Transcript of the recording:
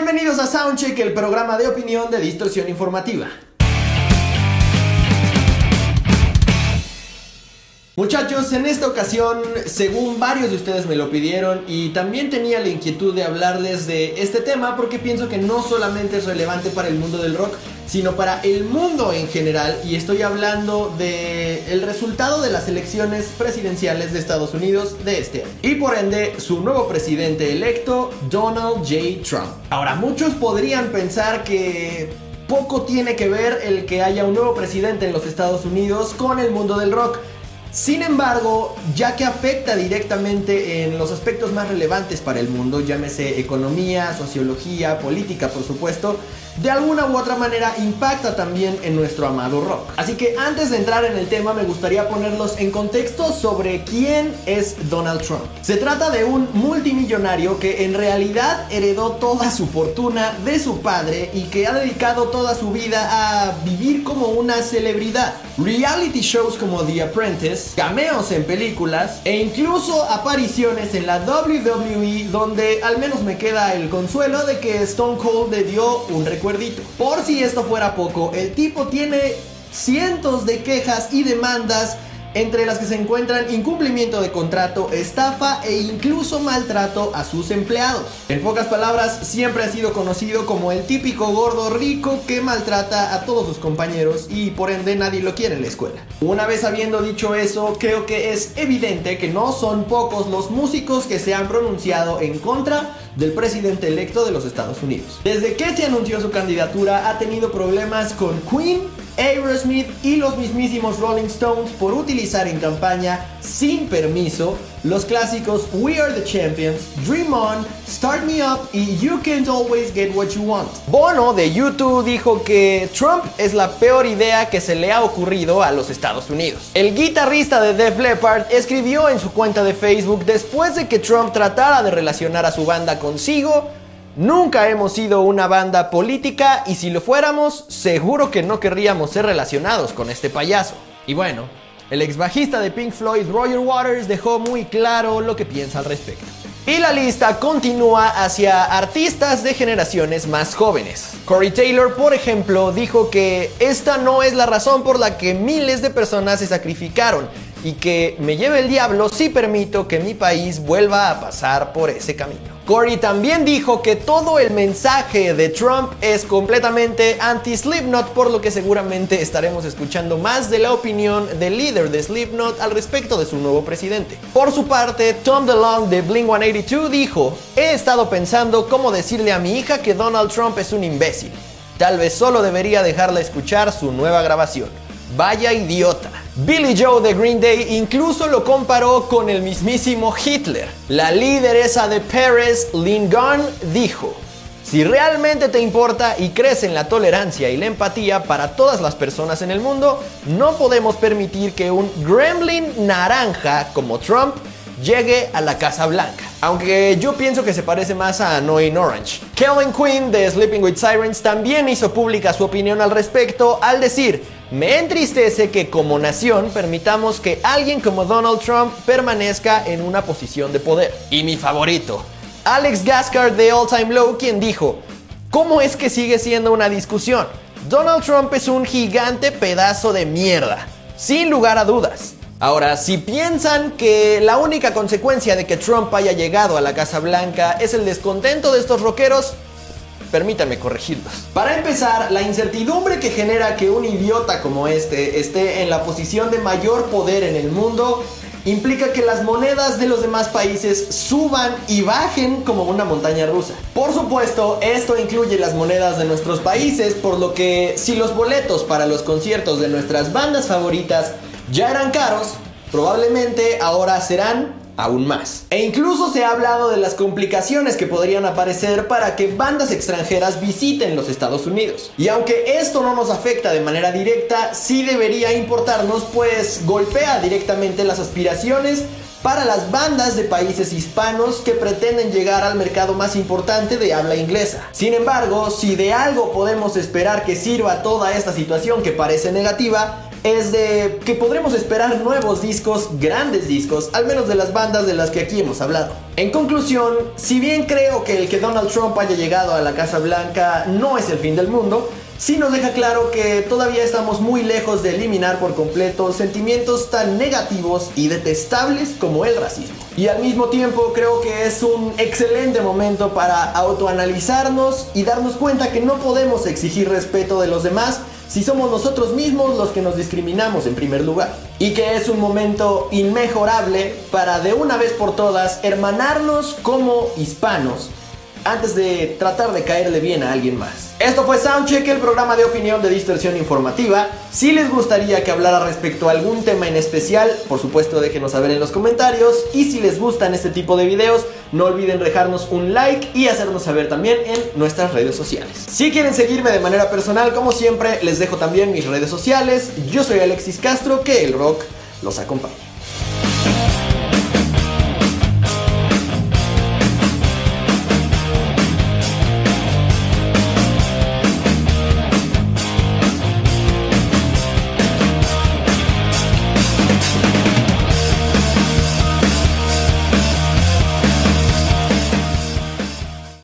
Bienvenidos a Soundcheck, el programa de opinión de distorsión informativa. Muchachos, en esta ocasión, según varios de ustedes me lo pidieron y también tenía la inquietud de hablarles de este tema porque pienso que no solamente es relevante para el mundo del rock, sino para el mundo en general y estoy hablando de el resultado de las elecciones presidenciales de Estados Unidos de este año y por ende su nuevo presidente electo, Donald J. Trump. Ahora, muchos podrían pensar que poco tiene que ver el que haya un nuevo presidente en los Estados Unidos con el mundo del rock. Sin embargo, ya que afecta directamente en los aspectos más relevantes para el mundo, llámese economía, sociología, política, por supuesto, de alguna u otra manera impacta también en nuestro amado rock. Así que antes de entrar en el tema me gustaría ponerlos en contexto sobre quién es Donald Trump. Se trata de un multimillonario que en realidad heredó toda su fortuna de su padre y que ha dedicado toda su vida a vivir como una celebridad. Reality shows como The Apprentice, cameos en películas e incluso apariciones en la WWE donde al menos me queda el consuelo de que Stone Cold le dio un recuerdo por si esto fuera poco, el tipo tiene cientos de quejas y demandas entre las que se encuentran incumplimiento de contrato, estafa e incluso maltrato a sus empleados. En pocas palabras, siempre ha sido conocido como el típico gordo rico que maltrata a todos sus compañeros y por ende nadie lo quiere en la escuela. Una vez habiendo dicho eso, creo que es evidente que no son pocos los músicos que se han pronunciado en contra del presidente electo de los Estados Unidos. Desde que se anunció su candidatura ha tenido problemas con Queen, Aerosmith y los mismísimos Rolling Stones por utilizar en campaña sin permiso los clásicos We Are the Champions, Dream On, Start Me Up y You Can't Always Get What You Want. Bono de YouTube dijo que Trump es la peor idea que se le ha ocurrido a los Estados Unidos. El guitarrista de Def Leppard escribió en su cuenta de Facebook después de que Trump tratara de relacionar a su banda consigo, Nunca hemos sido una banda política y si lo fuéramos, seguro que no querríamos ser relacionados con este payaso. Y bueno, el ex bajista de Pink Floyd, Roger Waters, dejó muy claro lo que piensa al respecto. Y la lista continúa hacia artistas de generaciones más jóvenes. Corey Taylor, por ejemplo, dijo que esta no es la razón por la que miles de personas se sacrificaron y que me lleve el diablo si permito que mi país vuelva a pasar por ese camino. Corey también dijo que todo el mensaje de Trump es completamente anti-Slipknot, por lo que seguramente estaremos escuchando más de la opinión del líder de Slipknot al respecto de su nuevo presidente. Por su parte, Tom DeLonge de Blink 182 dijo, he estado pensando cómo decirle a mi hija que Donald Trump es un imbécil. Tal vez solo debería dejarla escuchar su nueva grabación. Vaya idiota. Billy Joe de Green Day incluso lo comparó con el mismísimo Hitler. La lideresa de Paris, Lynn Gunn, dijo, si realmente te importa y crees en la tolerancia y la empatía para todas las personas en el mundo, no podemos permitir que un gremlin naranja como Trump llegue a la Casa Blanca. Aunque yo pienso que se parece más a Annoying Orange. Kellen Quinn de Sleeping with Sirens también hizo pública su opinión al respecto al decir, me entristece que como nación permitamos que alguien como Donald Trump permanezca en una posición de poder. Y mi favorito, Alex Gascard de All Time Low, quien dijo, ¿cómo es que sigue siendo una discusión? Donald Trump es un gigante pedazo de mierda, sin lugar a dudas. Ahora, si piensan que la única consecuencia de que Trump haya llegado a la Casa Blanca es el descontento de estos rockeros, permítanme corregirlos. Para empezar, la incertidumbre que genera que un idiota como este esté en la posición de mayor poder en el mundo implica que las monedas de los demás países suban y bajen como una montaña rusa. Por supuesto, esto incluye las monedas de nuestros países, por lo que si los boletos para los conciertos de nuestras bandas favoritas ya eran caros, probablemente ahora serán aún más. E incluso se ha hablado de las complicaciones que podrían aparecer para que bandas extranjeras visiten los Estados Unidos. Y aunque esto no nos afecta de manera directa, sí debería importarnos pues golpea directamente las aspiraciones para las bandas de países hispanos que pretenden llegar al mercado más importante de habla inglesa. Sin embargo, si de algo podemos esperar que sirva toda esta situación que parece negativa, es de que podremos esperar nuevos discos, grandes discos, al menos de las bandas de las que aquí hemos hablado. En conclusión, si bien creo que el que Donald Trump haya llegado a la Casa Blanca no es el fin del mundo, sí nos deja claro que todavía estamos muy lejos de eliminar por completo sentimientos tan negativos y detestables como el racismo. Y al mismo tiempo creo que es un excelente momento para autoanalizarnos y darnos cuenta que no podemos exigir respeto de los demás si somos nosotros mismos los que nos discriminamos en primer lugar. Y que es un momento inmejorable para de una vez por todas hermanarnos como hispanos antes de tratar de caerle bien a alguien más. Esto fue Soundcheck, el programa de opinión de distorsión informativa. Si les gustaría que hablara respecto a algún tema en especial, por supuesto déjenos saber en los comentarios. Y si les gustan este tipo de videos, no olviden dejarnos un like y hacernos saber también en nuestras redes sociales. Si quieren seguirme de manera personal, como siempre, les dejo también mis redes sociales. Yo soy Alexis Castro, que el rock los acompañe.